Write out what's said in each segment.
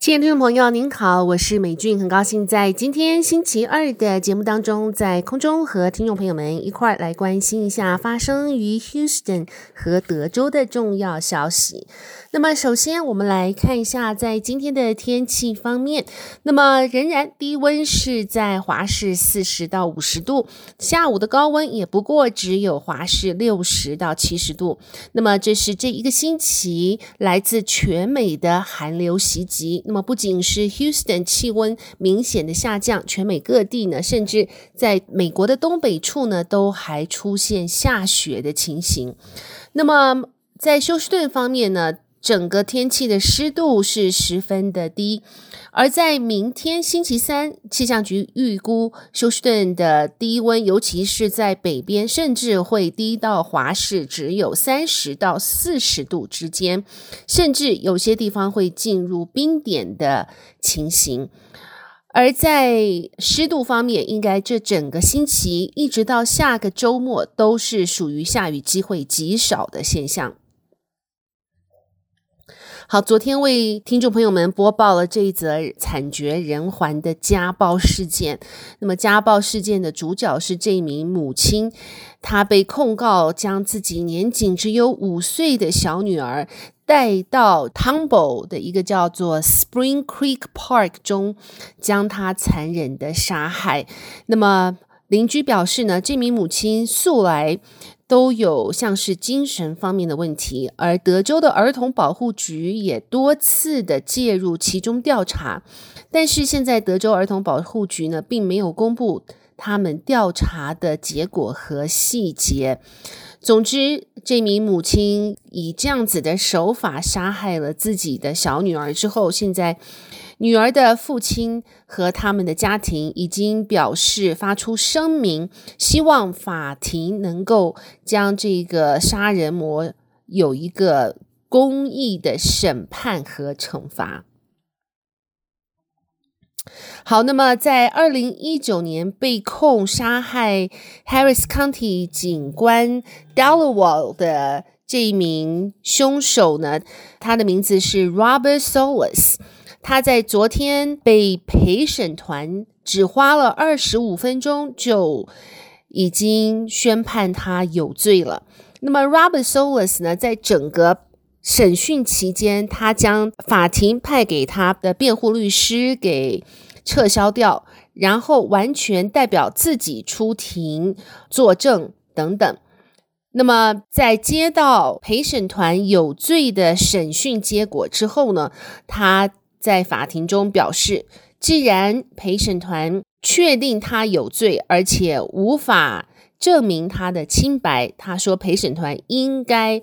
亲爱的听众朋友，您好，我是美俊，很高兴在今天星期二的节目当中，在空中和听众朋友们一块儿来关心一下发生于 Houston 和德州的重要消息。那么，首先我们来看一下在今天的天气方面。那么，仍然低温是在华氏四十到五十度，下午的高温也不过只有华氏六十到七十度。那么，这是这一个星期来自全美的寒流袭击。那么，不仅是 Houston 气温明显的下降，全美各地呢，甚至在美国的东北处呢，都还出现下雪的情形。那么，在休斯顿方面呢，整个天气的湿度是十分的低，而在明天星期三，气象局预估休斯顿的低温，尤其是在北边，甚至会低到华氏只有三十到四十度之间，甚至有些地方会进入冰点的情形。而在湿度方面，应该这整个星期一直到下个周末都是属于下雨机会极少的现象。好，昨天为听众朋友们播报了这一则惨绝人寰的家暴事件。那么，家暴事件的主角是这名母亲，她被控告将自己年仅只有五岁的小女儿带到 Tomball 的一个叫做 Spring Creek Park 中，将她残忍的杀害。那么，邻居表示呢，这名母亲素来都有像是精神方面的问题，而德州的儿童保护局也多次的介入其中调查，但是现在德州儿童保护局呢，并没有公布他们调查的结果和细节。总之，这名母亲以这样子的手法杀害了自己的小女儿之后，现在。女儿的父亲和他们的家庭已经表示发出声明，希望法庭能够将这个杀人魔有一个公义的审判和惩罚。好，那么在二零一九年被控杀害 Harris County 警官 Dallowall 的这一名凶手呢，他的名字是 Robert Solis。他在昨天被陪审团只花了二十五分钟就已经宣判他有罪了。那么，Robert Solis 呢，在整个审讯期间，他将法庭派给他的辩护律师给撤销掉，然后完全代表自己出庭作证等等。那么，在接到陪审团有罪的审讯结果之后呢，他。在法庭中表示，既然陪审团确定他有罪，而且无法证明他的清白，他说陪审团应该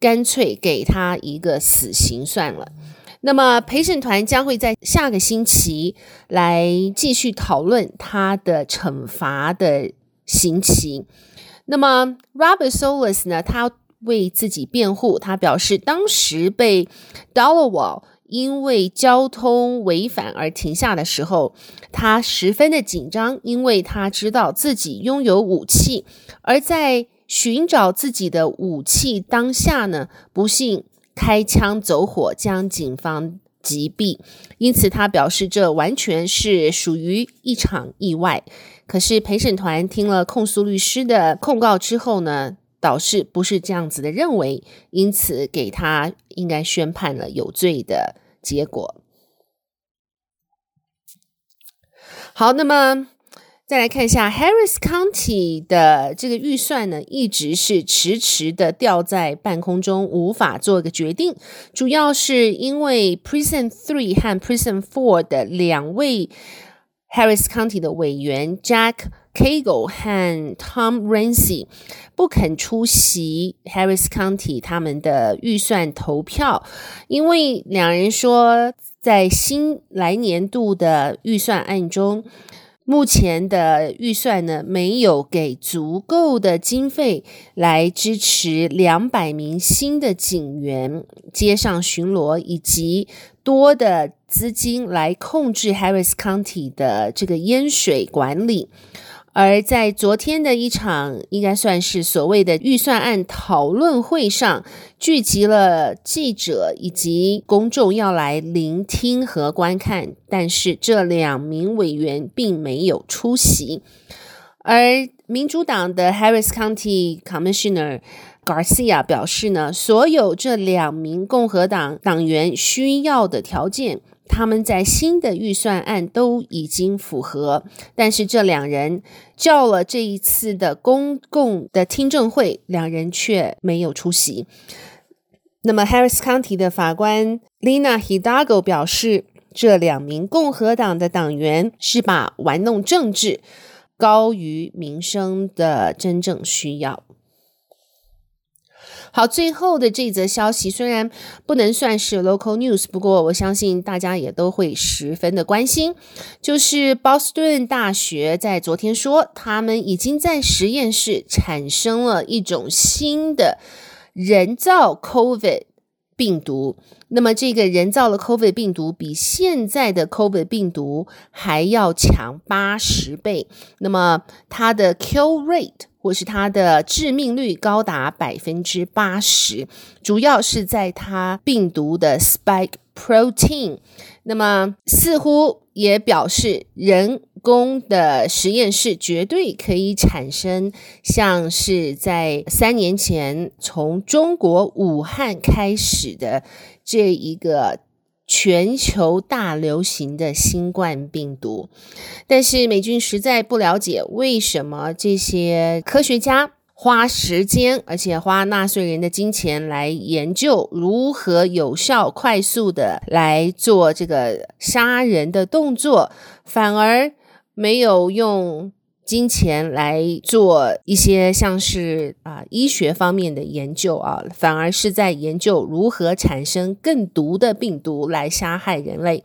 干脆给他一个死刑算了。那么陪审团将会在下个星期来继续讨论他的惩罚的刑期。那么 Robert Solis 呢，他为自己辩护，他表示当时被 Dallowall 因为交通违反而停下的时候，他十分的紧张，因为他知道自己拥有武器，而在寻找自己的武器当下呢，不幸开枪走火，将警方击毙。因此，他表示这完全是属于一场意外。可是陪审团听了控诉律师的控告之后呢，导致不是这样子的认为，因此给他应该宣判了有罪的。结果好，那么再来看一下 Harris County 的这个预算呢，一直是迟迟的吊在半空中，无法做个决定。主要是因为 Prison Three 和 Prison Four 的两位 Harris County 的委员 Jack Cagle 和 Tom Renzi 不肯出席 Harris County 他们的预算投票，因为两人说，在新来年度的预算案中，目前的预算呢，没有给足够的经费来支持两百名新的警员街上巡逻，以及多的资金来控制 Harris County 的这个淹水管理。而在昨天的一场应该算是所谓的预算案讨论会上，聚集了记者以及公众要来聆听和观看，但是这两名委员并没有出席。而民主党的 Harris County Commissioner Garcia 表示呢，所有这两名共和党党员需要的条件。他们在新的预算案都已经符合，但是这两人叫了这一次的公共的听证会，两人却没有出席。那么，Harris County 的法官 Lina Hidalgo 表示，这两名共和党的党员是把玩弄政治高于民生的真正需要。好，最后的这则消息虽然不能算是 local news，不过我相信大家也都会十分的关心。就是 Boston 大学在昨天说，他们已经在实验室产生了一种新的人造 COVID 病毒。那么这个人造的 COVID 病毒比现在的 COVID 病毒还要强八十倍。那么它的 kill rate 或是它的致命率高达百分之八十，主要是在它病毒的 spike protein。那么似乎也表示人工的实验室绝对可以产生像是在三年前从中国武汉开始的这一个。全球大流行的新冠病毒，但是美军实在不了解为什么这些科学家花时间，而且花纳税人的金钱来研究如何有效、快速的来做这个杀人的动作，反而没有用。金钱来做一些像是啊医学方面的研究啊，反而是在研究如何产生更毒的病毒来杀害人类。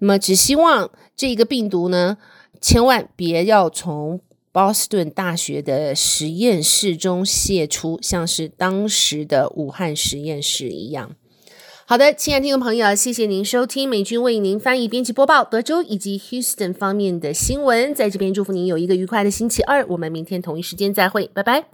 那么，只希望这个病毒呢，千万别要从波士顿大学的实验室中泄出，像是当时的武汉实验室一样。好的，亲爱的听众朋友，谢谢您收听美军为您翻译、编辑、播报德州以及 Houston 方面的新闻。在这边祝福您有一个愉快的星期二。我们明天同一时间再会，拜拜。